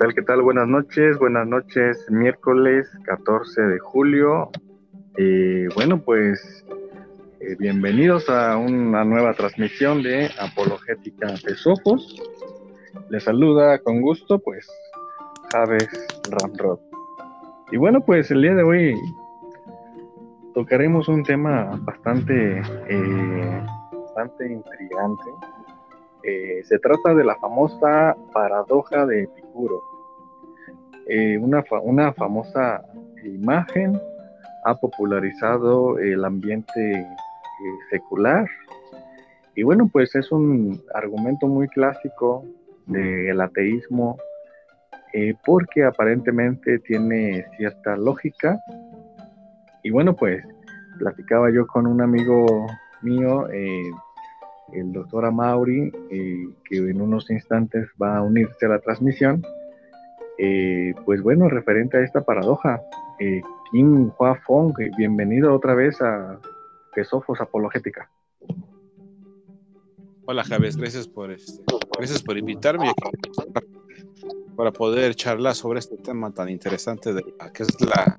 ¿Qué tal? ¿Qué tal? Buenas noches, buenas noches, miércoles 14 de julio. Eh, bueno, pues eh, bienvenidos a una nueva transmisión de Apologética de Sofos. Les saluda con gusto, pues, Javes Ramrod. Y bueno, pues el día de hoy tocaremos un tema bastante, eh, bastante intrigante. Eh, se trata de la famosa paradoja de Eh, una, una famosa imagen ha popularizado el ambiente secular. Y bueno, pues es un argumento muy clásico del ateísmo porque aparentemente tiene cierta lógica y bueno, pues platicaba yo con un amigo mío, eh, el doctor Amauri, eh, que en unos instantes va a unirse a la transmisión. Eh, pues bueno, referente a esta paradoja, Kim Hua Fong, bienvenido otra vez a Tesofos Apologética. Hola Javes, gracias por este, gracias por invitarme para poder charlar sobre este tema tan interesante de que es la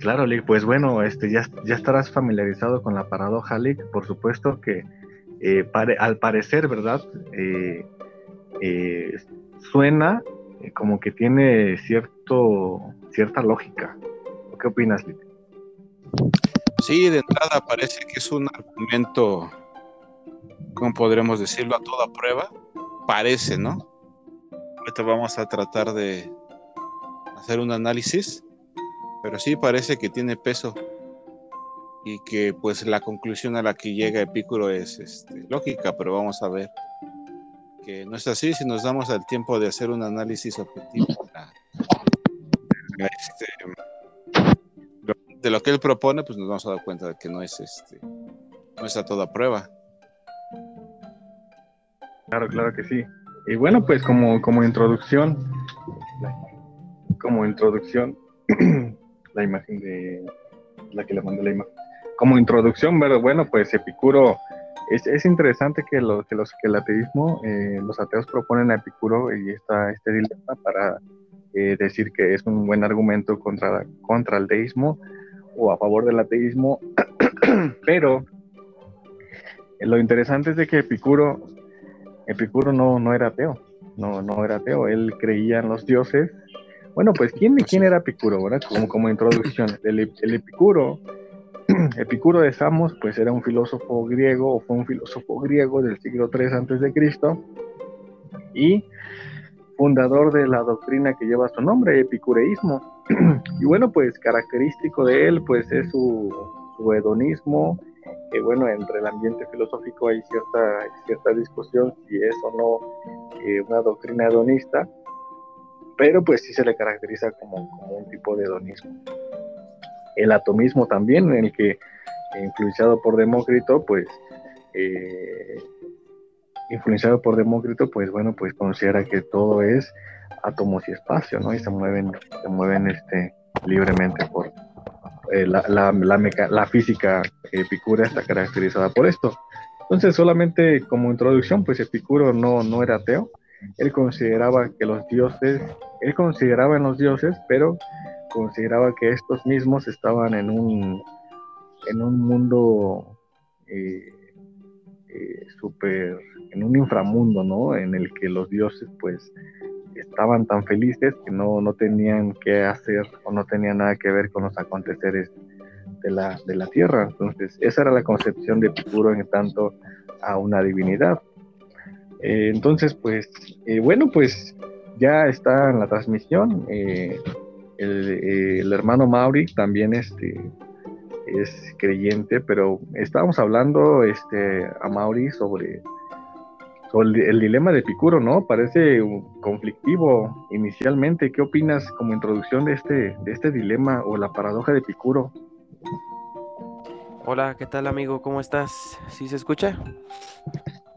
Claro, Lick, pues bueno, este, ya, estarás familiarizado con la paradoja, Lick. Por supuesto que eh, al parecer, ¿verdad? Eh, eh, suena como que tiene cierto, cierta lógica. ¿Qué opinas, Lick? Sí, de entrada parece que es un argumento, ¿cómo podremos decirlo? A toda prueba. Parece, ¿no? Ahorita vamos a tratar de, hacer un análisis, pero sí parece que tiene peso y que pues la conclusión a la que llega Epicuro es este, lógica, pero vamos a ver que no es así si nos damos el tiempo de hacer un análisis objetivo este, de lo que él propone, pues nos vamos a dar cuenta de que no es este no es a toda prueba. Claro, claro que sí. Y bueno, pues como, como introducción, como introducción, la imagen de la que le mandé la imagen. Como introducción, pero bueno, pues Epicuro, es, es interesante que, lo, que, los, que el ateísmo, eh, los ateos proponen a Epicuro y esta, este dilema para eh, decir que es un buen argumento contra, contra el deísmo o a favor del ateísmo, pero lo interesante es de que Epicuro, Epicuro no, no era ateo, no, no era ateo, él creía en los dioses bueno, pues ¿quién, quién era Epicuro? ¿verdad? Como, como introducción, el, Epicuro, Epicuro de Samos, pues era un filósofo griego, o fue un filósofo griego del siglo III antes de Cristo, y fundador de la doctrina que lleva su nombre, epicureísmo. y bueno, pues característico de él, pues es su, su hedonismo, que bueno, entre el ambiente filosófico hay cierta, cierta discusión si es o no eh, una doctrina hedonista, pero pues sí se le caracteriza como, un tipo de hedonismo. El atomismo también, el que, influenciado por Demócrito, pues, eh, influenciado por Demócrito, pues bueno, pues considera que todo es átomos y espacio, ¿no? Y se mueven, se mueven este, libremente por eh, la, física epicura está caracterizada por esto. Entonces, solamente como introducción, pues Epicuro no, no era ateo, él consideraba que los dioses, él consideraba en los dioses, pero consideraba que estos mismos estaban en un, en un mundo eh, eh, super, en un inframundo, ¿no? En el que los dioses, pues, estaban tan felices que no, no tenían que hacer o no tenían nada que ver con los aconteceres de la, de la tierra. Entonces, esa era la concepción de Epicuro en tanto a una divinidad. Eh, entonces, pues, eh, bueno, pues ya está en la transmisión. Eh, el, hermano Mauri también este, es creyente, pero estábamos hablando este, a Mauri sobre, el, dilema de Epicuro, ¿no? Parece conflictivo inicialmente. ¿Qué opinas como introducción de este, de este dilema o la paradoja de Epicuro? Hola, ¿qué tal amigo? ¿Cómo estás? ¿Sí se escucha?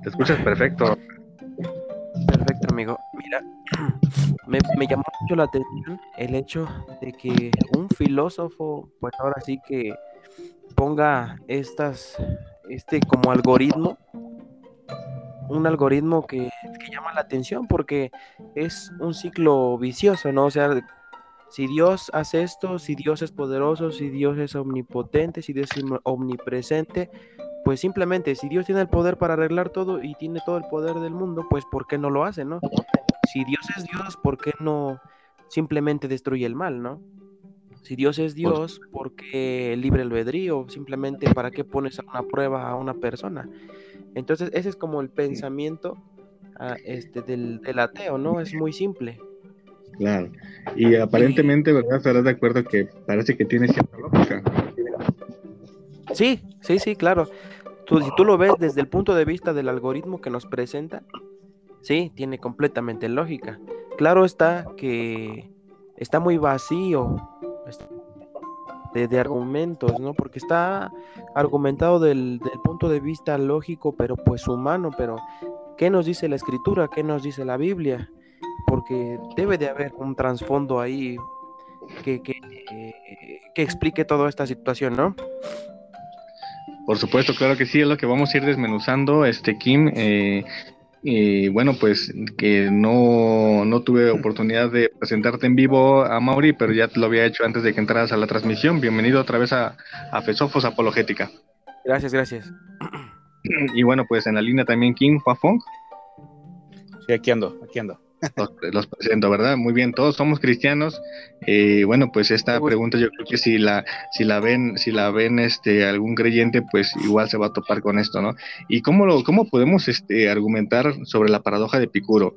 Te escuchas perfecto. Amigo. Mira, me, llamó mucho la atención el hecho de que un filósofo, pues ahora sí que ponga estas, este como algoritmo un algoritmo que, que, llama la atención porque es un ciclo vicioso, ¿no? O sea, si Dios hace esto, si Dios es poderoso, si Dios es omnipotente, si Dios es omnipresente, pues simplemente si Dios tiene el poder para arreglar todo y tiene todo el poder del mundo, pues ¿por qué no lo hace, no? Si Dios es Dios, ¿por qué no simplemente destruye el mal, no? Si Dios es Dios, ¿por qué libre albedrío? Simplemente ¿para qué pones a una prueba a una persona? Entonces ese es como el pensamiento ah, este, del, del ateo, ¿no? Es muy simple. Claro. Y aparentemente, ¿verdad? Estarás de acuerdo que parece que tiene cierta lógica. Sí, sí, sí, claro. Si tú lo ves desde el punto de vista del algoritmo que nos presenta, sí, tiene completamente lógica. Claro está que está muy vacío de, de argumentos, ¿no? Porque está argumentado del, del punto de vista lógico, pero pues humano, pero ¿qué nos dice la escritura? ¿Qué nos dice la Biblia? porque debe de haber un trasfondo ahí que, que, explique toda esta situación, ¿no? Por supuesto, claro que sí, es lo que vamos a ir desmenuzando, este Kim. Eh, y bueno, pues que no, no, tuve oportunidad de presentarte en vivo a Mauri, pero ya te lo había hecho antes de que entraras a la transmisión. Bienvenido otra vez a, a Fesofos Apologética. Gracias, gracias. Y bueno, pues en la línea también Kim Huafong. Sí, aquí ando, aquí ando los, presento, ¿verdad? Muy bien, todos somos cristianos. Eh, bueno, pues esta pregunta yo creo que si la, si la ven, si la ven este algún creyente, pues igual se va a topar con esto, ¿no? Y cómo lo, cómo podemos este, argumentar sobre la paradoja de Epicuro.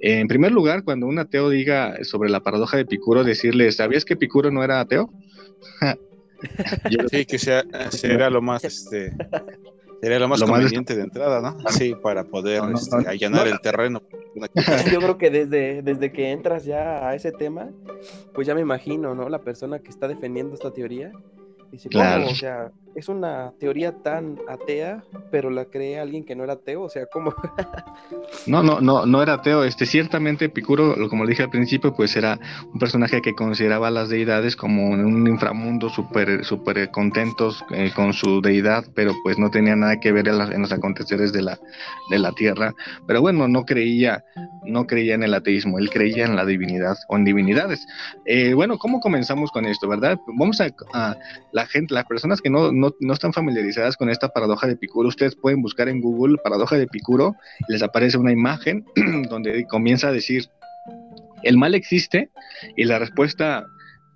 En primer lugar, cuando un ateo diga sobre la paradoja de Epicuro, decirle, ¿sabías que Epicuro no era ateo? sí, que sea, será lo más este, Sería lo más conveniente de entrada, ¿no? Sí, para poder este, allanar el terreno. Yo creo que desde, desde que entras ya a ese tema, pues ya me imagino, ¿no? La persona que está defendiendo esta teoría Dice, claro. O sea, es una teoría tan atea, pero la cree alguien que no era ateo, o sea, ¿cómo? no, no, no, no era ateo. Este, ciertamente Epicuro, como dije al principio, pues era un personaje que consideraba a las deidades como un inframundo súper super contentos eh, con su deidad, pero pues no tenía nada que ver en, los aconteceres de la, de la tierra. Pero bueno, no creía, no creía en el ateísmo, él creía en la divinidad o en divinidades. Eh, bueno, ¿cómo comenzamos con esto, verdad? Vamos a, a la gente, las personas que no, no, no, están familiarizadas con esta paradoja de Epicuro, ustedes pueden buscar en Google paradoja de Epicuro, les aparece una imagen donde comienza a decir, ¿el mal existe? Y la respuesta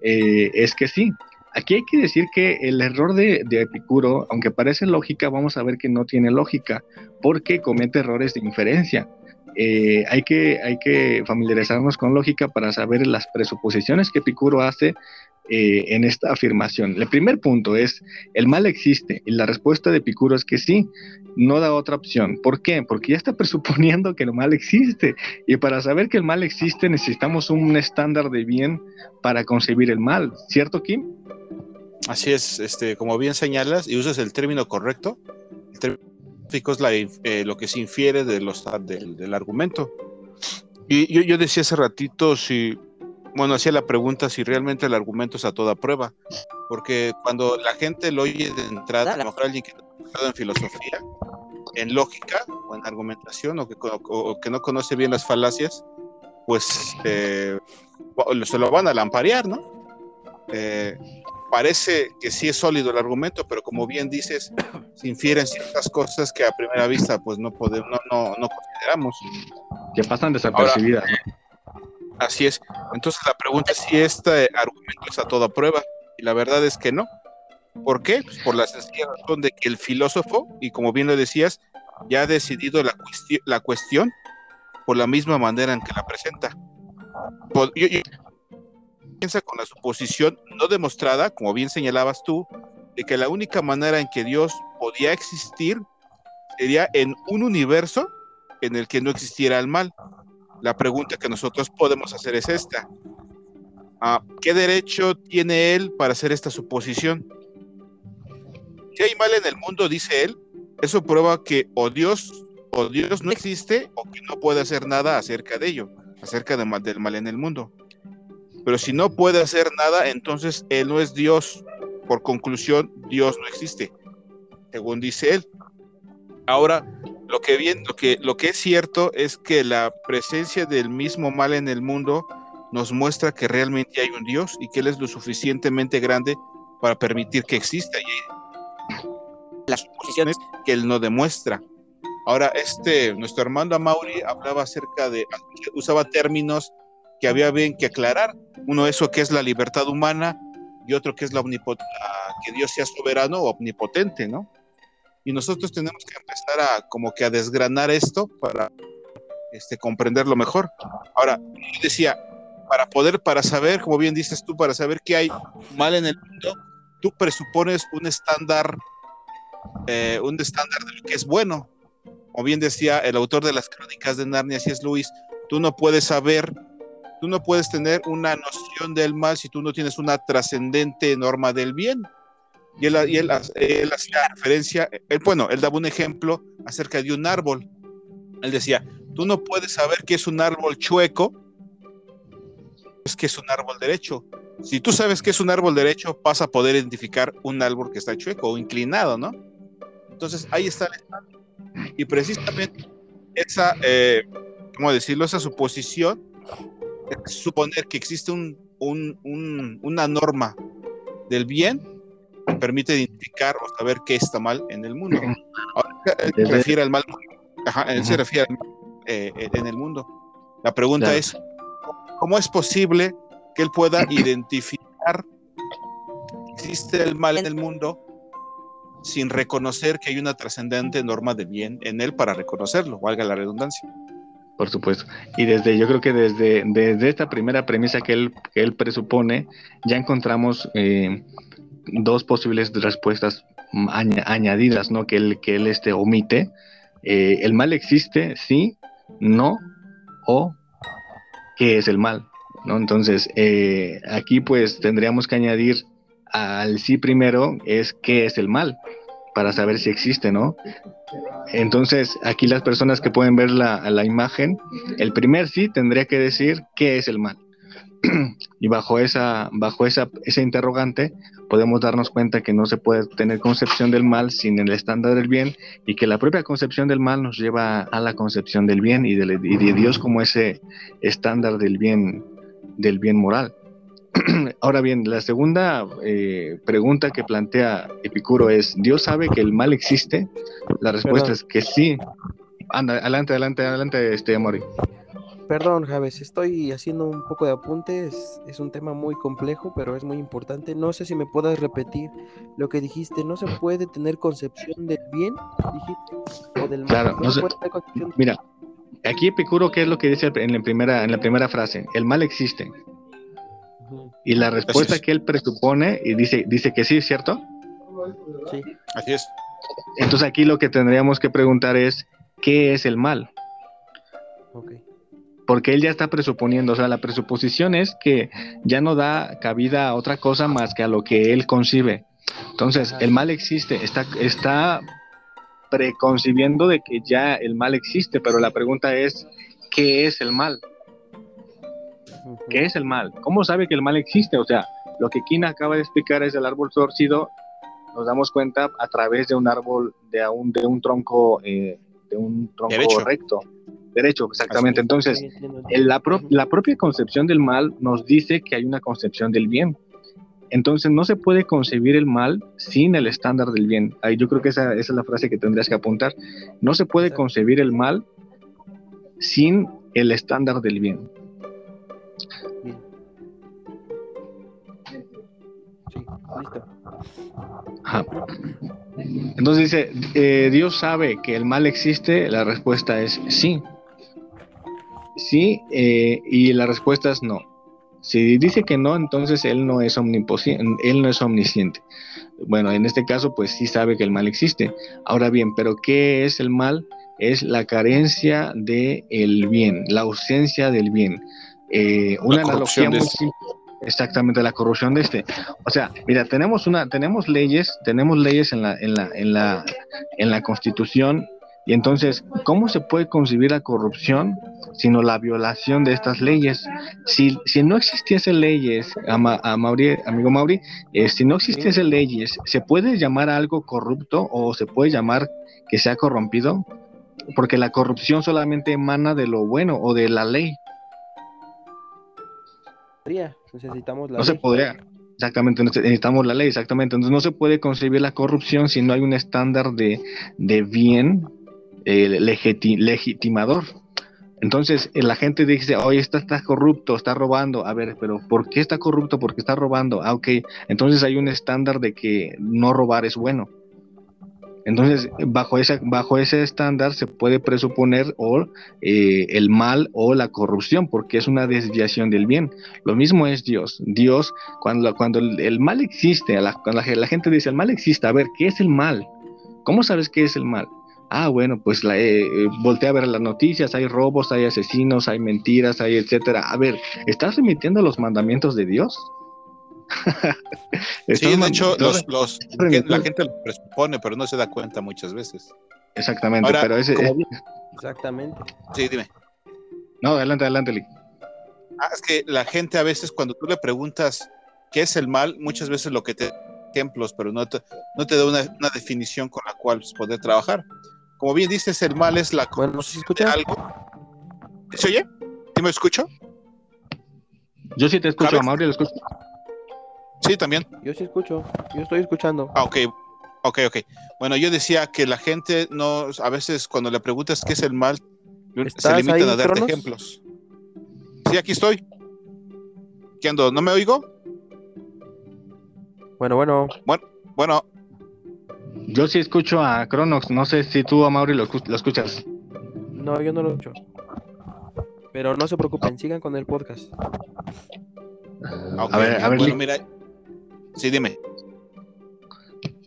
eh, es que sí. Aquí hay que decir que el error de, de, Epicuro, aunque parece lógica, vamos a ver que no tiene lógica, porque comete errores de inferencia. Eh, hay, que, hay que familiarizarnos con lógica para saber las presuposiciones que Epicuro hace eh, en esta afirmación. El primer punto es, el mal existe y la respuesta de Epicuro es que sí, no da otra opción. ¿Por qué? Porque ya está presuponiendo que el mal existe y para saber que el mal existe necesitamos un estándar de bien para concebir el mal, ¿cierto Kim? Así es, este, como bien señalas y usas el término correcto, el término es eh, lo que se infiere de los, del, argumento. Y yo, yo decía hace ratito si bueno, hacía la pregunta si realmente el argumento es a toda prueba, porque cuando la gente lo oye de entrada, a lo alguien que no ha en filosofía, en lógica o en argumentación o que, no conoce bien las falacias, pues eh, se lo van a lamparear, ¿no? Eh, parece que sí es sólido el argumento, pero como bien dices, se infieren ciertas cosas que a primera vista pues no podemos, no, no, consideramos. Que pasan desapercibidas. Así es. Entonces la pregunta es si este argumento es a toda prueba. Y la verdad es que no. ¿Por qué? Pues por la sencilla razón de que el filósofo, y como bien lo decías, ya ha decidido la, la cuestión por la misma manera en que la presenta. piensa con la suposición no demostrada, como bien señalabas tú, de que la única manera en que Dios podía existir sería en un universo en el que no existiera el mal. La pregunta que nosotros podemos hacer es esta. Ah, ¿Qué derecho tiene él para hacer esta suposición? Si hay mal en el mundo, dice él, eso prueba que o Dios o Dios no existe o que no puede hacer nada acerca de ello, acerca del mal en el mundo. Pero si no puede hacer nada, entonces él no es Dios. Por conclusión, Dios no existe, según dice él. Ahora, lo que bien, lo que, lo que es cierto es que la presencia del mismo mal en el mundo nos muestra que realmente hay un Dios y que Él es lo suficientemente grande para permitir que exista y las posiciones que Él no demuestra. Ahora, este, nuestro hermano Mauri hablaba acerca de, usaba términos que había bien que aclarar. Uno, eso que es la libertad humana, y otro que es la, que Dios sea soberano o omnipotente, ¿no? Y nosotros tenemos que empezar a como que a desgranar esto para este, comprenderlo mejor. Ahora, decía, para poder, para saber, como bien dices tú, para saber qué hay mal en el mundo, tú presupones un estándar, eh, un estándar de lo que es bueno. Como bien decía el autor de las crónicas de Narnia, si es Luis, tú no puedes saber Tú no puedes tener una noción del mal si tú no tienes una trascendente norma del bien. Y él, y él, hacía referencia, bueno, él daba un ejemplo acerca de un árbol. Él decía, tú no puedes saber qué es un árbol chueco, es que es un árbol derecho. Si tú sabes que es un árbol derecho, vas a poder identificar un árbol que está chueco o inclinado, ¿no? Entonces ahí está el Y precisamente esa, eh, ¿cómo decirlo? Esa suposición suponer que existe un, una norma del bien que permite identificar o saber qué está mal en el mundo. Ahora se refiere al mal, se refiere al mal eh, en el mundo. La pregunta es, ¿cómo es posible que él pueda identificar que existe el mal en el mundo sin reconocer que hay una trascendente norma de bien en él para reconocerlo, valga la redundancia? Por supuesto. Y desde, yo creo que desde, desde esta primera premisa que él, él presupone, ya encontramos eh, dos posibles respuestas añadidas, ¿no? Que él, que él este, omite. Eh, ¿El mal existe? Sí, no, o ¿qué es el mal? ¿No? Entonces, eh, aquí pues tendríamos que añadir al sí primero, es qué es el mal para saber si existe, ¿no? Entonces, aquí las personas que pueden ver la, la imagen, el primer sí tendría que decir qué es el mal. y bajo esa, bajo esa, esa interrogante podemos darnos cuenta que no se puede tener concepción del mal sin el estándar del bien y que la propia concepción del mal nos lleva a la concepción del bien y de, y de Dios como ese estándar del bien, del bien moral. Ahora bien, la segunda eh, pregunta que plantea Epicuro es, ¿Dios sabe que el mal existe? La respuesta es que sí. Anda, adelante, adelante, adelante, este Mori. Perdón, Javes, estoy haciendo un poco de apuntes. Es un tema muy complejo, pero es muy importante. No sé si me puedas repetir lo que dijiste. No se puede tener concepción del bien, dijiste, o del mal. Claro, no, se... Mira, aquí Epicuro, ¿qué es lo que dice en la primera, en la primera frase? El mal existe. Y la respuesta que él presupone y dice, dice que sí, ¿cierto? Sí. Así es. Entonces aquí lo que tendríamos que preguntar es, ¿qué es el mal? Porque él ya está presuponiendo, o sea, la presuposición es que ya no da cabida a otra cosa más que a lo que él concibe. Entonces, el mal existe, está, está preconcibiendo de que ya el mal existe, pero la pregunta es, ¿qué es el mal? ¿Qué es el mal? ¿Cómo sabe que el mal existe? O sea, lo que Kina acaba de explicar es el árbol torcido, nos damos cuenta a través de un árbol, de un, de un tronco, eh, de un tronco recto. Derecho, exactamente. Entonces, la, la propia concepción del mal nos dice que hay una concepción del bien. Entonces no se puede concebir el mal sin el estándar del bien. Ahí yo creo que esa, esa, es la frase que tendrías que apuntar. No se puede concebir el mal sin el estándar del bien. Entonces dice, eh, Dios sabe que el mal existe, la respuesta es sí. Sí, eh, y la respuesta es no. Si dice que no, entonces él no es él no es omnisciente. Bueno, en este caso, pues sí sabe que el mal existe. Ahora bien, pero ¿qué es el mal? Es la carencia del el bien, la ausencia del bien. Eh, una analogía muy simple exactamente la corrupción de este. O sea, mira, tenemos una, tenemos leyes, tenemos leyes en la, en la, en la, en la Constitución, y entonces, ¿cómo se puede concebir la corrupción sino la violación de estas leyes? Si, si no existiesen leyes, a, Mauri, amigo Mauri, eh, si no existiesen leyes, ¿se puede llamar algo corrupto o se puede llamar que sea corrompido? porque la corrupción solamente emana de lo bueno o de la ley. Necesitamos la no se podría. Exactamente, necesitamos la ley, exactamente. Entonces no se puede concebir la corrupción si no hay un estándar de, de bien eh, legitimador. Entonces la gente dice, oye, está, está corrupto, está robando. A ver, pero ¿por qué está corrupto? Porque está robando. Ah, ok. Entonces hay un estándar de que no robar es bueno. Entonces, bajo, esa, bajo ese estándar se puede presuponer o eh, el mal o la corrupción, porque es una desviación del bien. Lo mismo es Dios. Dios, cuando, cuando el, mal existe, la, cuando la, gente dice, el mal existe, a ver, ¿qué es el mal? ¿Cómo sabes qué es el mal? Ah, bueno, pues la, eh, eh, voltea a ver las noticias, hay robos, hay asesinos, hay mentiras, hay etcétera. A ver, ¿estás remitiendo los mandamientos de Dios? sí, de hecho, los, la gente lo presupone, pero no se da cuenta muchas veces. Exactamente, pero ese. Exactamente. Sí, dime. No, adelante, adelante, Lee. Ah, es que la gente a veces, cuando tú le preguntas qué es el mal, muchas veces lo que te ejemplos, pero no te, no te da una, definición con la cual pues, poder trabajar. Como bien dices, el mal es la bueno, ¿se escucha? algo. ¿Se oye? ¿Sí me escucho? Yo sí te escucho, a Mauri lo escucho. Sí, también. Yo sí escucho, yo estoy escuchando. Ah, ok, ok, ok. Bueno, yo decía que la gente no, a veces cuando le preguntas qué es el mal, se limitan a darte ejemplos. Sí, aquí estoy. ¿Qué ando? ¿No me oigo? Bueno, bueno. Bueno, bueno. Yo sí escucho a Cronox, no sé si tú, a Mauri, lo, lo escuchas. No, yo no lo escucho. Pero no se preocupen, sigan con el podcast. a ver, a ver, bueno, mira, Sí, dime.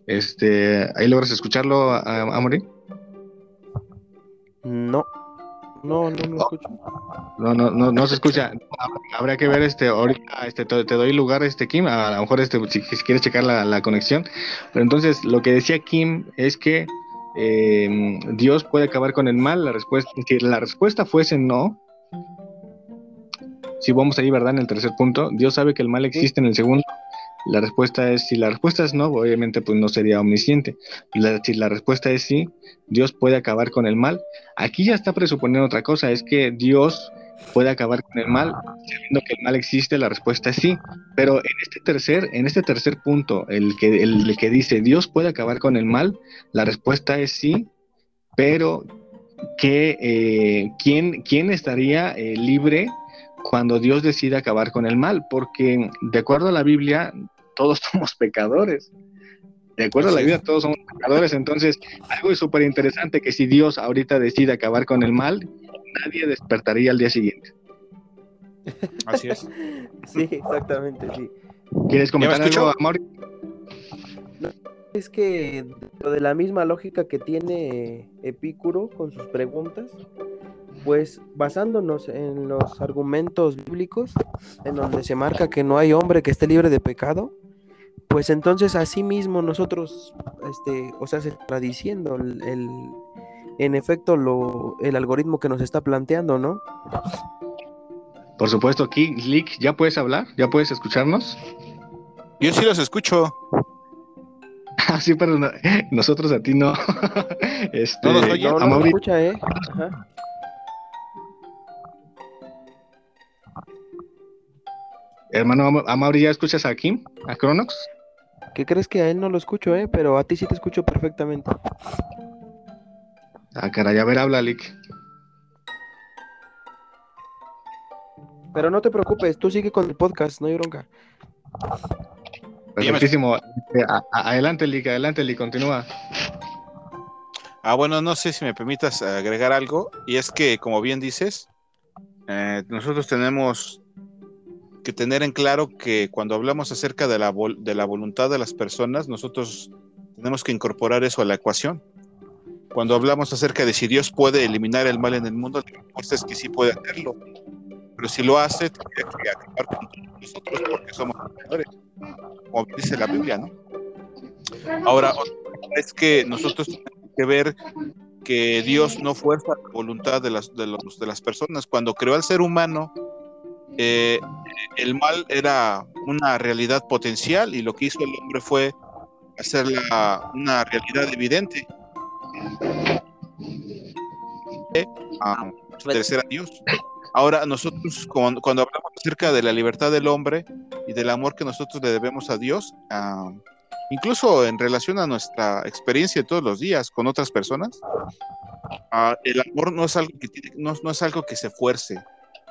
Este, ¿ahí logras escucharlo, Amory? No. No, no lo escucho. No, no, no, no se escucha. Habrá que ver este, ahorita este, te, doy lugar, este Kim, a, lo mejor este, si, quieres checar la, conexión. Pero entonces, lo que decía Kim es que eh, Dios puede acabar con el mal. La respuesta, si la respuesta fuese no, si vamos ahí, ¿verdad? En el tercer punto, Dios sabe que el mal existe en el segundo la respuesta es, si la respuesta es no, obviamente pues no sería omnisciente. si la respuesta es sí, Dios puede acabar con el mal. Aquí ya está presuponiendo otra cosa, es que Dios puede acabar con el mal, sabiendo que el mal existe, la respuesta es sí. Pero en este tercer, en este tercer punto, el que, el, que dice Dios puede acabar con el mal, la respuesta es sí, pero que eh, ¿quién, ¿quién, estaría eh, libre cuando Dios decide acabar con el mal? Porque de acuerdo a la Biblia, todos somos pecadores. De acuerdo a la vida, todos somos pecadores. Entonces, algo es súper interesante que si Dios ahorita decide acabar con el mal, nadie despertaría al día siguiente. Así es. Sí, exactamente, sí. ¿Quieres comentar algo, Amor? es que lo de la misma lógica que tiene Epicuro con sus preguntas, pues basándonos en los argumentos bíblicos, en donde se marca que no hay hombre que esté libre de pecado, pues entonces así mismo nosotros, este, o sea, se está diciendo el, en efecto lo, el algoritmo que nos está planteando, ¿no? Por supuesto, aquí, Lick, ¿ya puedes hablar? ¿Ya puedes escucharnos? Yo sí los escucho. Ah, sí, pero nosotros a ti no. este, no, no, no escucha, ¿eh? Ajá. Hermano, ¿a Mauri ya escuchas a Kim? ¿A Cronox? ¿Qué crees que a él no lo escucho, eh? Pero a ti sí te escucho perfectamente. Ah, caray, a ver, habla, Lick. Pero no te preocupes, tú sigue con el podcast, no hay bronca. Perfectísimo. Adelante, Lick, adelante, Lick, continúa. Ah, bueno, no sé si me permitas agregar algo, y es que, como bien dices, eh, nosotros tenemos que tener en claro que cuando hablamos acerca de la, de la voluntad de las personas, nosotros tenemos que incorporar eso a la ecuación. Cuando hablamos acerca de si Dios puede eliminar el mal en el mundo, la respuesta es que sí puede hacerlo. Pero si lo hace, tendría que acabar con nosotros porque somos pecadores, como dice la Biblia, ¿no? Ahora, es que nosotros tenemos que ver que Dios no fuerza la voluntad de las, de, los, de las personas. Cuando creó al ser humano, eh, el mal era una realidad potencial y lo que hizo el hombre fue hacerla una realidad evidente. a obedecer a Dios. Ahora, nosotros cuando, hablamos acerca de la libertad del hombre y del amor que nosotros le debemos a Dios, incluso en relación a nuestra experiencia de todos los días con otras personas, el amor no es algo que no, es algo que se fuerce.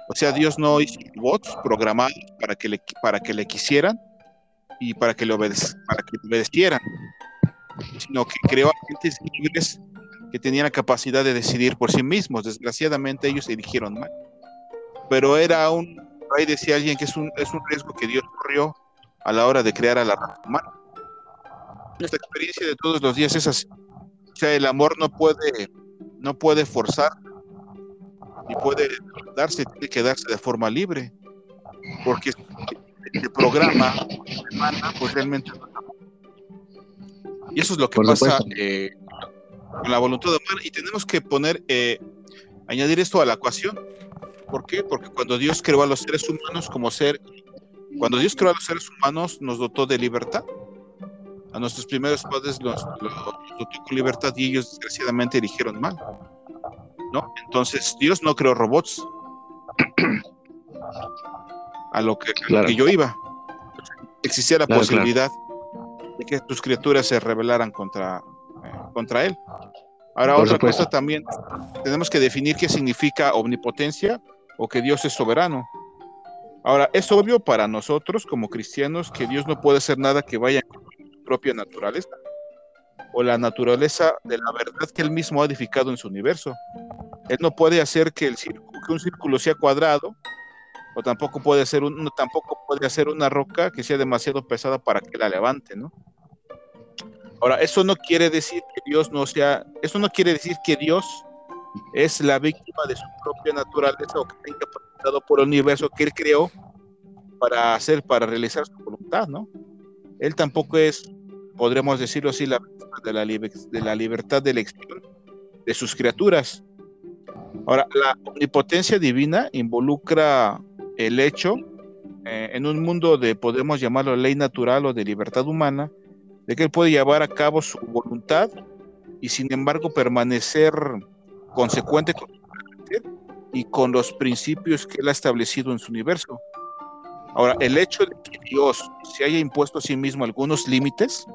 O sea, Dios no hizo bots programados para que le, para que le quisieran y para que le, para que le obedecieran, sino que creó a gentes libres que tenían la capacidad de decidir por sí mismos. Desgraciadamente ellos eligieron mal. Pero era un, ahí decía alguien que es un, es un riesgo que Dios corrió a la hora de crear a la raza humana. Nuestra experiencia de todos los días es así. O sea, el amor no puede no puede forzar y puede darse, tiene que darse de forma libre, porque el programa pues realmente Y eso es lo que pasa eh, con la voluntad humana, y tenemos que poner, eh, añadir esto a la ecuación. ¿Por qué? Porque cuando Dios creó a los seres humanos como ser, cuando Dios creó a los seres humanos, nos dotó de libertad. A nuestros primeros padres los, los dotó con libertad y ellos desgraciadamente eligieron mal. ¿No? Entonces, Dios no creó robots. a lo que, yo iba. Existía la posibilidad de que tus criaturas se rebelaran contra, eh, contra Él. Ahora, otra cosa también, tenemos que definir qué significa omnipotencia o que Dios es soberano. Ahora, es obvio para nosotros como cristianos que Dios no puede hacer nada que vaya su propia naturaleza o la naturaleza de la verdad que él mismo ha edificado en su universo. Él no puede hacer que, el que un círculo sea cuadrado, o tampoco puede, hacer un, tampoco puede hacer una roca que sea demasiado pesada para que la levante, ¿no? Ahora, eso no quiere decir que Dios no sea, eso no quiere decir que Dios es la víctima de su propia naturaleza o que está interpretado por el universo que él creó para hacer, para realizar su voluntad, ¿no? Él tampoco es, podríamos decirlo así, la de la, de la libertad de elección de sus criaturas. Ahora, la omnipotencia divina involucra el hecho, eh, en un mundo de, podemos llamarlo ley natural o de libertad humana, de que él puede llevar a cabo su voluntad y sin embargo permanecer consecuente con y con los principios que él ha establecido en su universo. Ahora, el hecho de que Dios se haya impuesto a sí mismo algunos límites,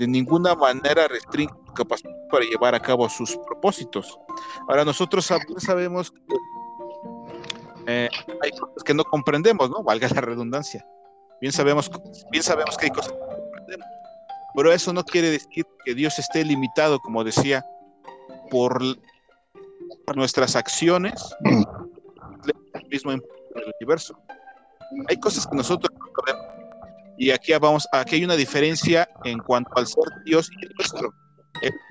de ninguna manera restringe su capacidad para llevar a cabo sus propósitos. Ahora, nosotros sabemos que eh, hay cosas que no comprendemos, ¿no? Valga la redundancia. Bien sabemos, bien sabemos que hay cosas que no comprendemos. Pero eso no quiere decir que Dios esté limitado, como decía, por, nuestras acciones, el mismo en el universo. Hay cosas que nosotros no podemos y aquí vamos, aquí hay una diferencia en cuanto al ser Dios y nuestro,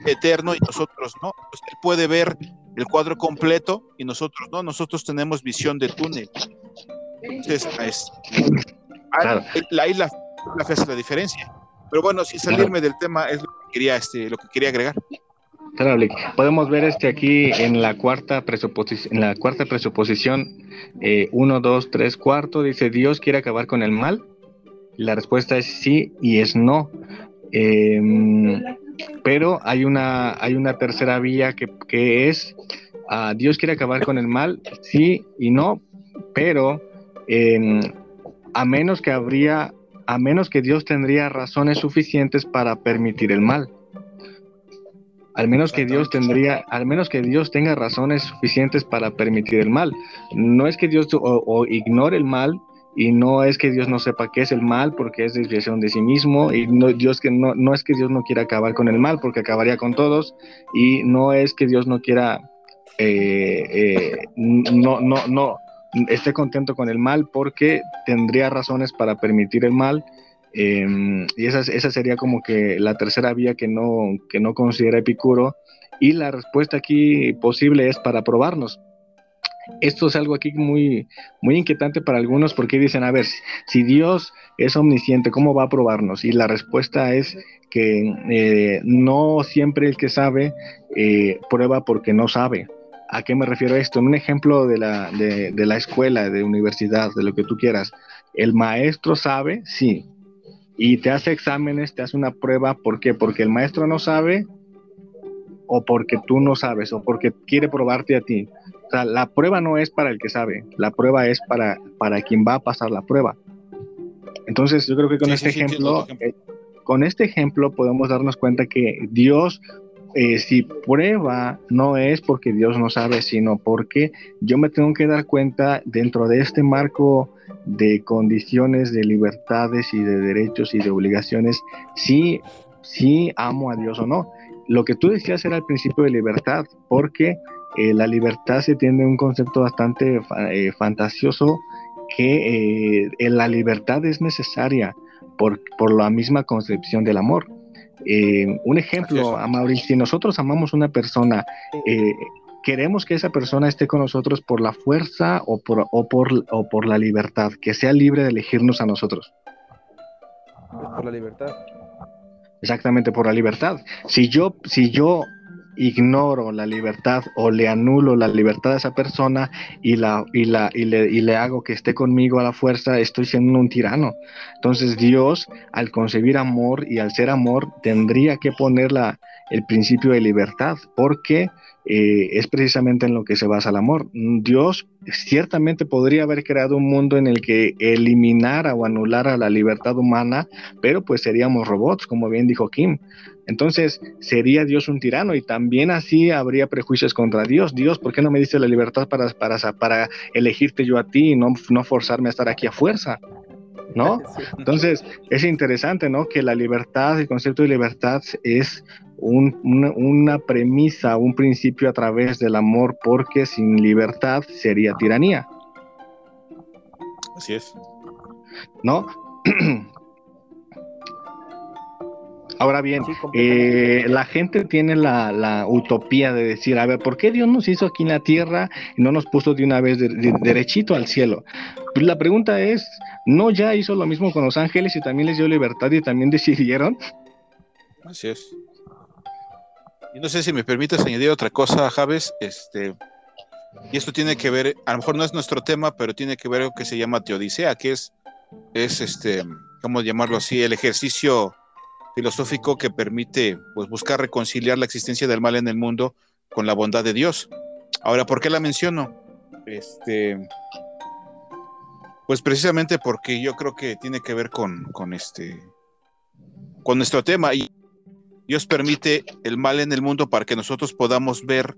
eterno y nosotros no. Pues él puede ver el cuadro completo y nosotros no, nosotros tenemos visión de túnel. Entonces, es, ah, ahí la, la, hace la diferencia. Pero bueno, sin salirme del tema es lo que quería, este, lo que quería agregar. Claro, podemos ver este aquí en la cuarta presuposición, en la cuarta presuposición, eh, uno, dos, tres, cuarto, dice Dios quiere acabar con el mal la respuesta es sí y es no. Em, pero hay una, hay una tercera vía que, es, uh, Dios quiere acabar con el mal, sí y no, pero em, a menos que habría, a menos que Dios tendría razones suficientes para permitir el mal. Al menos que Dios tendría, al menos que Dios tenga razones suficientes para permitir el mal. No es que Dios o ignore el mal, y no es que Dios no sepa qué es el mal porque es desviación de sí mismo y no, Dios que no, no es que Dios no quiera acabar con el mal porque acabaría con todos y no es que Dios no quiera eh, eh, no, no, no esté contento con el mal porque tendría razones para permitir el mal em, y esa, esa sería como que la tercera vía que no, que no considera Epicuro y la respuesta aquí posible es para probarnos esto es algo aquí muy, muy inquietante para algunos porque dicen, a ver, si Dios es omnisciente, ¿cómo va a probarnos? Y la respuesta es que eh, no siempre el que sabe eh, prueba porque no sabe. ¿A qué me refiero a esto? Un ejemplo de la, de, de la escuela, de universidad, de lo que tú quieras. El maestro sabe, sí, y te hace exámenes, te hace una prueba, ¿por qué? Porque el maestro no sabe o porque tú no sabes o porque quiere probarte a ti. O sea, la prueba no es para el que sabe, la prueba es para, para quien va a pasar la prueba. Entonces, yo creo que con este ejemplo, eh, con este ejemplo podemos darnos cuenta que Dios eh, si prueba no es porque Dios no sabe, sino porque yo me tengo que dar cuenta dentro de este marco de condiciones de libertades y de derechos y de obligaciones, si, si amo a Dios o no. Lo que tú decías era el principio de libertad, porque eh, la libertad se tiene un concepto bastante eh, fantasioso que la libertad es necesaria por, por la misma concepción del amor. Eh, un ejemplo, a Mauricio, si nosotros amamos a una persona, eh, queremos que esa persona esté con nosotros por la fuerza o por, o por, o por la libertad, que sea libre de elegirnos a nosotros. Por la libertad. Exactamente, por la libertad. Si yo, si yo ignoro la libertad o le anulo la libertad a esa persona y, la, y, la, y, le, y le hago que esté conmigo a la fuerza, estoy siendo un tirano. Entonces Dios, al concebir amor y al ser amor, tendría que poner la, el principio de libertad, porque eh, es precisamente en lo que se basa el amor. Dios ciertamente podría haber creado un mundo en el que eliminara o anulara la libertad humana, pero pues seríamos robots, como bien dijo Kim. Entonces sería Dios un tirano y también así habría prejuicios contra Dios. Dios, ¿por qué no me diste la libertad para, para, para elegirte yo a ti y no, no forzarme a estar aquí a fuerza? ¿No? Entonces, es interesante, ¿no? Que la libertad, el concepto de libertad es una, premisa, un principio a través del amor, porque sin libertad sería tiranía. Así es. ¿No? Ahora bien, eh, la gente tiene la, utopía de decir, a ver, ¿por qué Dios nos hizo aquí en la tierra y no nos puso de una vez derechito al cielo? Pues la pregunta es, ¿no ya hizo lo mismo con los ángeles y también les dio libertad y también decidieron? Así es. Y no sé si me permites añadir otra cosa, Javes, este, y esto tiene que ver, a lo mejor no es nuestro tema, pero tiene que ver con lo que se llama teodicea, que es, es este, ¿cómo llamarlo así? El ejercicio filosófico que permite pues, buscar reconciliar la existencia del mal en el mundo con la bondad de Dios. Ahora, ¿por qué la menciono? Este, pues precisamente porque yo creo que tiene que ver con, con este, con nuestro tema. Y Dios permite el mal en el mundo para que nosotros podamos ver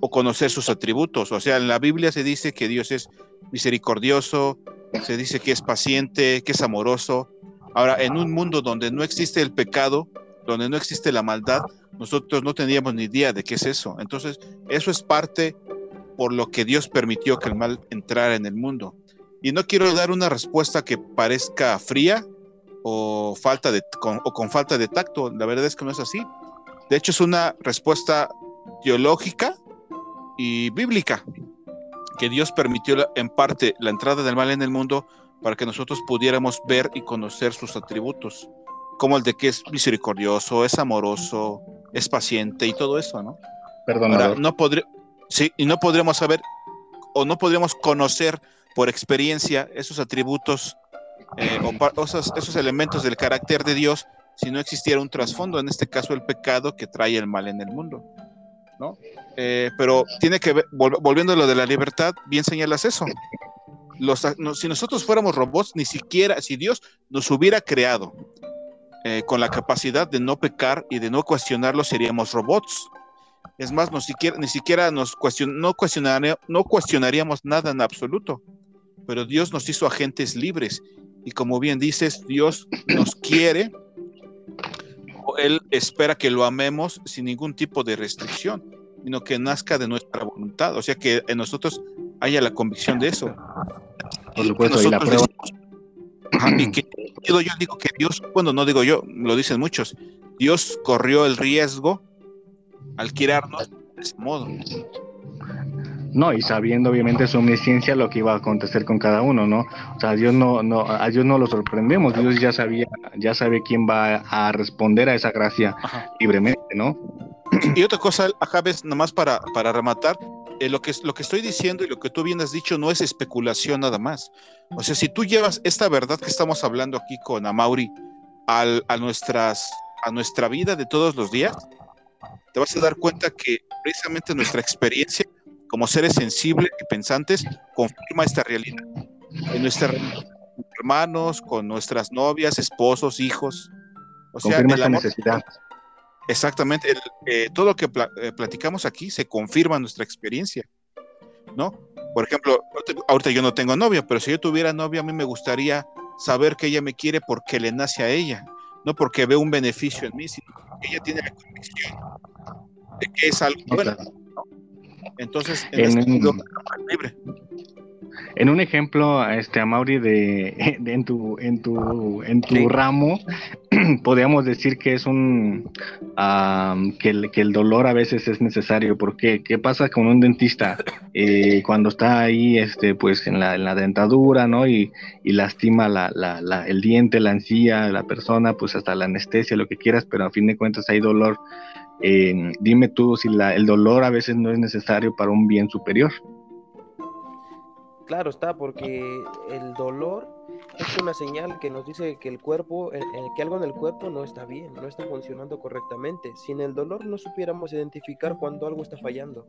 o conocer sus atributos. O sea, en la Biblia se dice que Dios es misericordioso, se dice que es paciente, que es amoroso, Ahora, en un mundo donde no existe el pecado, donde no existe la maldad, nosotros no teníamos ni idea de qué es eso. Entonces, eso es parte por lo que Dios permitió que el mal entrara en el mundo. Y no quiero dar una respuesta que parezca fría o, falta de, o con falta de tacto. La verdad es que no es así. De hecho, es una respuesta teológica y bíblica, que Dios permitió en parte la entrada del mal en el mundo para que nosotros pudiéramos ver y conocer sus atributos, como el de que es misericordioso, es amoroso, es paciente y todo eso, ¿no? Perdón. no sí, y no podríamos saber o no podríamos conocer por experiencia esos atributos eh, o, esos, esos elementos del carácter de Dios si no existiera un trasfondo, en este caso el pecado que trae el mal en el mundo. ¿no? Eh, pero tiene que ver, volviendo a lo de la libertad, bien señalas eso si nosotros fuéramos robots, ni siquiera, si Dios nos hubiera creado eh, con la capacidad de no pecar y de no cuestionarlo, seríamos robots. Es más, no siquiera, ni siquiera nos no, no cuestionaríamos nada en absoluto. Pero Dios nos hizo agentes libres. Y como bien dices, Dios nos quiere, Él espera que lo amemos sin ningún tipo de restricción, sino que nazca de nuestra voluntad. O sea, que en nosotros haya la convicción de eso. Por supuesto, y la prueba. yo digo que Dios, bueno, no digo yo, lo dicen muchos, Dios corrió el riesgo al crearnos de ese modo. No, y sabiendo obviamente su omnisciencia lo que iba a acontecer con cada uno, ¿no? O sea, a Dios no, no, a Dios no lo sorprendemos, Dios ya sabía, ya sabe quién va a responder a esa gracia libremente, ¿no? Y otra cosa, Javes, nomás para, para rematar, eh, lo, que, lo que estoy diciendo y lo que tú bien has dicho no es especulación nada más. O sea, si tú llevas esta verdad que estamos hablando aquí con Amauri al, a, nuestras, a nuestra vida de todos los días, te vas a dar cuenta que precisamente nuestra experiencia como seres sensibles y pensantes confirma esta realidad. En nuestra hermanos, con nuestras novias, esposos, hijos. O sea, confirma necesidad. Exactamente, eh, todo lo que eh, platicamos aquí se confirma en nuestra experiencia, ¿no? Por ejemplo, ahorita yo no tengo novia, pero si yo tuviera novia, a mí me gustaría saber que ella me quiere porque le nace a ella, no porque ve un beneficio en mí, sino porque ella tiene la convicción de que es algo bueno. Entonces, en, en este libre. En un ejemplo, este, a Mauri, de, en tu, en tu, en tu ramo, podríamos decir que es un que, el, que el dolor a veces es necesario. porque ¿Qué pasa con un dentista eh, cuando está ahí, este, pues en la, en la dentadura, ¿no? Y, y lastima la, la, la, el diente, la encía, la persona, pues hasta la anestesia, lo que quieras, pero a fin de cuentas hay dolor. Eh, dime tú si la, el dolor a veces no es necesario para un bien superior. Claro está, porque el dolor es una señal que nos dice que el cuerpo, que algo en el cuerpo no está bien, no está funcionando correctamente. Sin el dolor no supiéramos identificar cuando algo está fallando.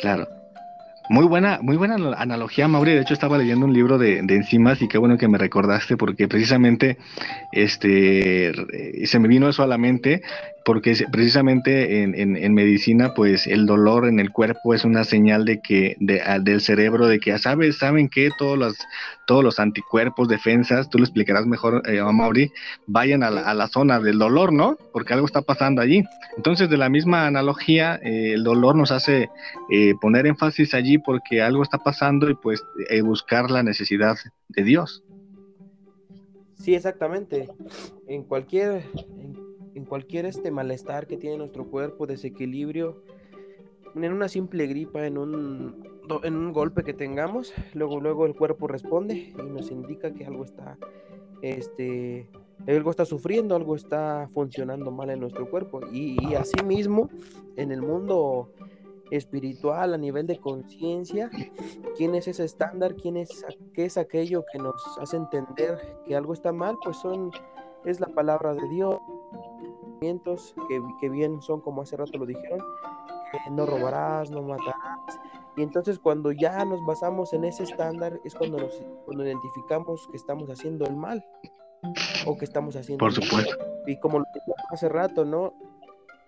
Claro. Muy buena, muy buena analogía, Mauri. De hecho, estaba leyendo un libro de, de, enzimas y qué bueno que me recordaste, porque precisamente este se me vino eso a la mente porque precisamente en, medicina, pues el dolor en el cuerpo es una señal de que del cerebro de que, ¿sabes? ¿Saben que Todos los, todos los anticuerpos, defensas, tú lo explicarás mejor eh, a Mauri, vayan a la, zona del dolor, ¿no? Porque algo está pasando allí. Entonces, de la misma analogía, eh, el dolor nos hace eh, poner énfasis allí porque algo está pasando y pues buscar la necesidad de Dios. Sí, exactamente. En cualquier, en cualquier este malestar que tiene nuestro cuerpo, desequilibrio, en una simple gripa, en un, en un golpe que tengamos, luego, luego el cuerpo responde y nos indica que algo está, este, algo está sufriendo, algo está funcionando mal en nuestro cuerpo. Y, y asimismo, en el mundo espiritual, a nivel de conciencia, quién es ese estándar, quién es, qué es aquello que nos hace entender que algo está mal, pues son, es la palabra de Dios que, que bien son, como hace rato lo dijeron, no robarás, no matarás. Y entonces cuando ya nos basamos en ese estándar es cuando nos cuando identificamos que estamos haciendo el mal o que estamos haciendo Por supuesto. Y como lo dije hace rato, ¿no?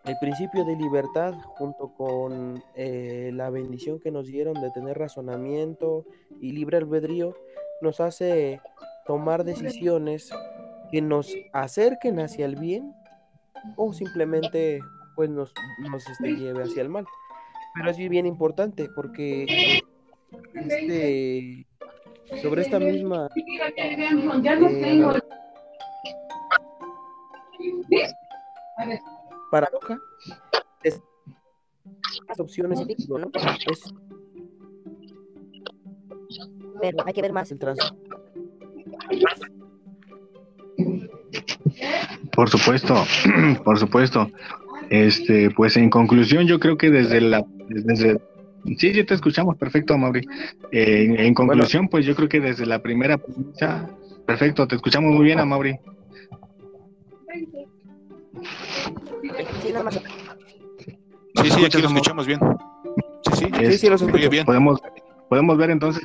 El principio de libertad junto con eh, la bendición que nos dieron de tener razonamiento y libre albedrío nos hace tomar decisiones que nos acerquen hacia el bien o simplemente pues nos, nos este, lleve hacia el mal. Pero es bien importante porque este, sobre esta misma eh, paradoja es, las opciones ¿no? es, pero hay que ver más el trans por supuesto, por supuesto. Este, pues en conclusión, yo creo que desde la, desde, sí, sí te escuchamos, perfecto, Mauri. Eh, en, conclusión, pues yo creo que desde la primera perfecto, te escuchamos muy bien, a Mauri. Sí, sí, aquí lo escuchamos bien. Sí, sí, sí, sí, bien. Podemos, podemos ver entonces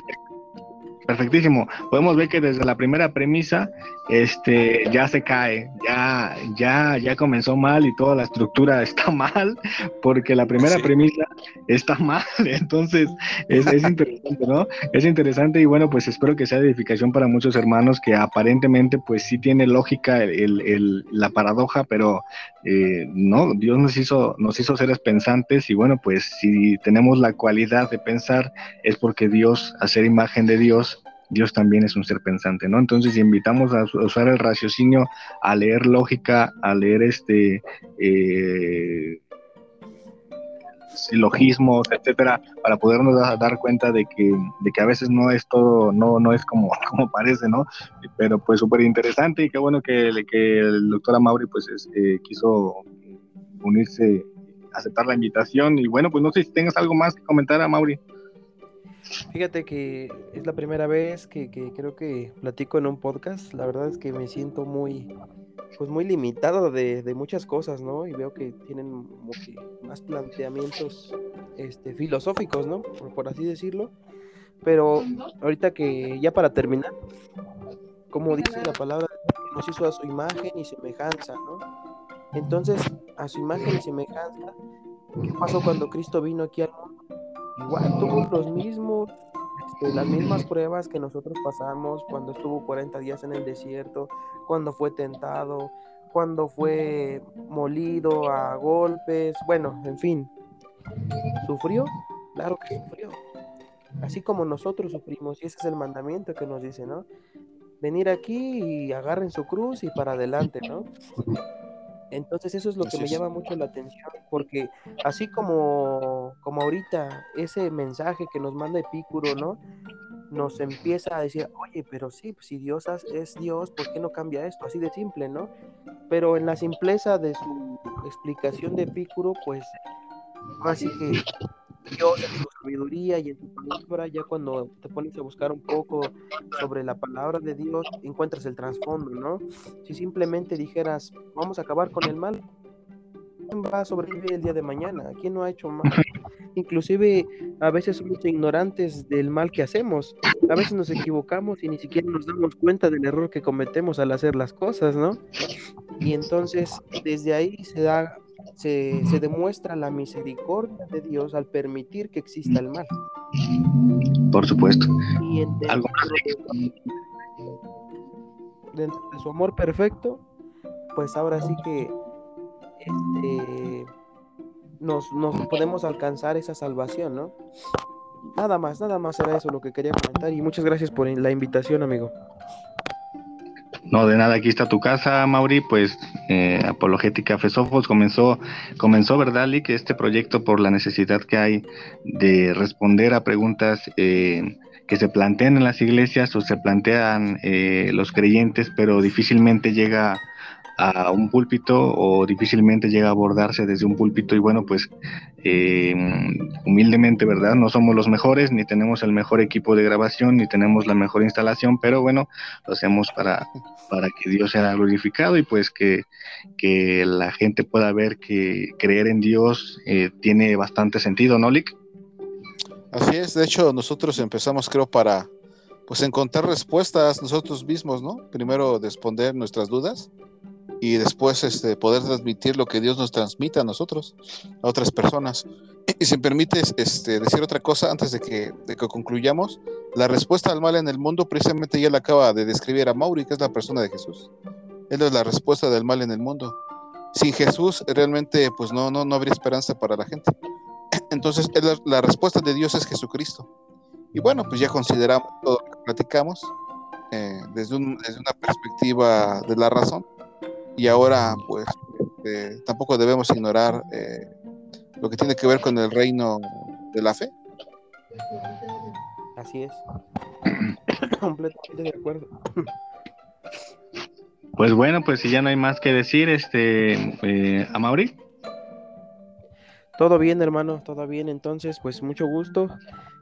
Perfectísimo. Podemos ver que desde la primera premisa, este, ya se cae, ya, ya, ya comenzó mal y toda la estructura está mal, porque la primera premisa está mal. Entonces, es, interesante, ¿no? Es interesante y bueno, pues espero que sea edificación para muchos hermanos que aparentemente, pues sí tiene lógica el, la paradoja, pero eh, no, Dios nos hizo, nos hizo seres pensantes y bueno, pues si tenemos la cualidad de pensar es porque Dios, hacer imagen de Dios, Dios también es un ser pensante, ¿no? Entonces invitamos a usar el raciocinio, a leer lógica, a leer este eh, silogismos, etcétera, para podernos dar cuenta de que, de que a veces no es todo, no, no es como, como parece, ¿no? Pero pues súper interesante y qué bueno que, el doctor Amaury pues eh, quiso unirse, aceptar la invitación y bueno, pues no sé si tengas algo más que comentar, Amaury. Fíjate que es la primera vez que, creo que platico en un podcast. La verdad es que me siento muy, pues muy limitado de, de, muchas cosas, ¿no? Y veo que tienen que más planteamientos este, filosóficos, ¿no? Por, por así decirlo. Pero ahorita que ya para terminar, como dice la palabra, nos hizo a su imagen y semejanza, ¿no? Entonces, a su imagen y semejanza, ¿qué pasó cuando Cristo vino aquí al mundo? Igual tuvo los mismos, este, las mismas pruebas que nosotros pasamos cuando estuvo 40 días en el desierto, cuando fue tentado, cuando fue molido a golpes, bueno, en fin. ¿Sufrió? Claro que sufrió. Así como nosotros sufrimos, y ese es el mandamiento que nos dice, ¿no? Venir aquí y agarren su cruz y para adelante, ¿no? Entonces eso es lo que me llama mucho la atención, porque así como, como ahorita ese mensaje que nos manda Epicuro, ¿no? Nos empieza a decir, oye, pero sí, si Dios es Dios, ¿por qué no cambia esto? Así de simple, ¿no? Pero en la simpleza de su explicación de Epicuro, pues, así que Dios en su sabiduría y en su palabra, ya cuando te pones a buscar un poco sobre la palabra de Dios, encuentras el trasfondo, ¿no? Si simplemente dijeras, vamos a acabar con el mal, ¿quién va a sobrevivir el día de mañana? ¿Quién no ha hecho mal? Inclusive a veces somos ignorantes del mal que hacemos. A veces nos equivocamos y ni siquiera nos damos cuenta del error que cometemos al hacer las cosas, ¿no? Y entonces desde ahí se da se, se, demuestra la misericordia de Dios al permitir que exista el mal. Por supuesto. Y de, dentro de su amor perfecto, pues ahora sí que este, nos, nos podemos alcanzar esa salvación, ¿no? Nada más, nada más era eso lo que quería comentar y muchas gracias por la invitación, amigo. No, de nada, aquí está tu casa, Mauri, pues eh, Apologética Fesofos comenzó, comenzó, ¿verdad, que Este proyecto por la necesidad que hay de responder a preguntas eh, que se plantean en las iglesias o se plantean eh, los creyentes, pero difícilmente llega a un púlpito o difícilmente llega a abordarse desde un púlpito y bueno, pues eh, humildemente, ¿verdad? No somos los mejores, ni tenemos el mejor equipo de grabación, ni tenemos la mejor instalación, pero bueno, lo hacemos para, para que Dios sea glorificado y pues que, que la gente pueda ver que creer en Dios eh, tiene bastante sentido, ¿no, Lick? Así es, de hecho nosotros empezamos creo para pues encontrar respuestas nosotros mismos, ¿no? Primero responder nuestras dudas y después este, poder transmitir lo que Dios nos transmite a nosotros, a otras personas. Y si me permites este, decir otra cosa antes de que, que concluyamos, la respuesta al mal en el mundo precisamente ya la acaba de describir a Mauri, que es la persona de Jesús. Él es la respuesta del mal en el mundo. Sin Jesús realmente pues no, no, no habría esperanza para la gente. Entonces la, respuesta de Dios es Jesucristo. Y bueno, pues ya consideramos todo lo que platicamos eh, desde, desde una perspectiva de la razón y ahora pues eh, tampoco debemos ignorar eh, lo que tiene que ver con el reino de la fe. Así es. Completamente de acuerdo. Pues bueno, pues si ya no hay más que decir, este, eh, a Mauri. Todo bien, hermano, todo bien. Entonces, pues mucho gusto.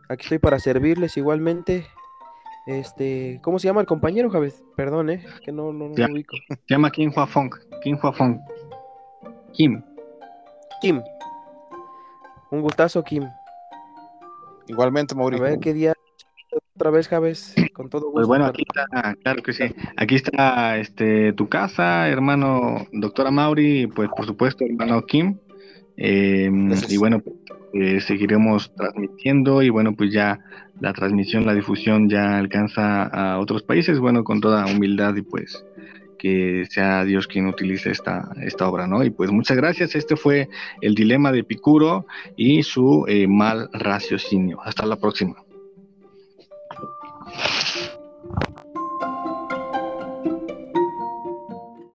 Aquí estoy para servirles igualmente. Este, ¿cómo se llama el compañero, Javes? Perdón, eh, que no, no, no Ya. lo ubico. Se llama Kim Hua Fong. Kim Hua Fong. Kim. Kim. Un gustazo, Kim. Igualmente, A Mauri. ver qué día otra vez, Javes, con todo gusto. Pues bueno, aquí está, claro que sí. Aquí está este tu casa, hermano doctora Mauri, y pues por supuesto, hermano Kim. Eh, y bueno, eh, seguiremos transmitiendo y bueno, pues ya la transmisión, la difusión ya alcanza a otros países, bueno, con toda humildad y pues que sea Dios quien utilice esta, esta obra, ¿no? Y pues muchas gracias, este fue el dilema de Epicuro y su eh, mal raciocinio. Hasta la próxima.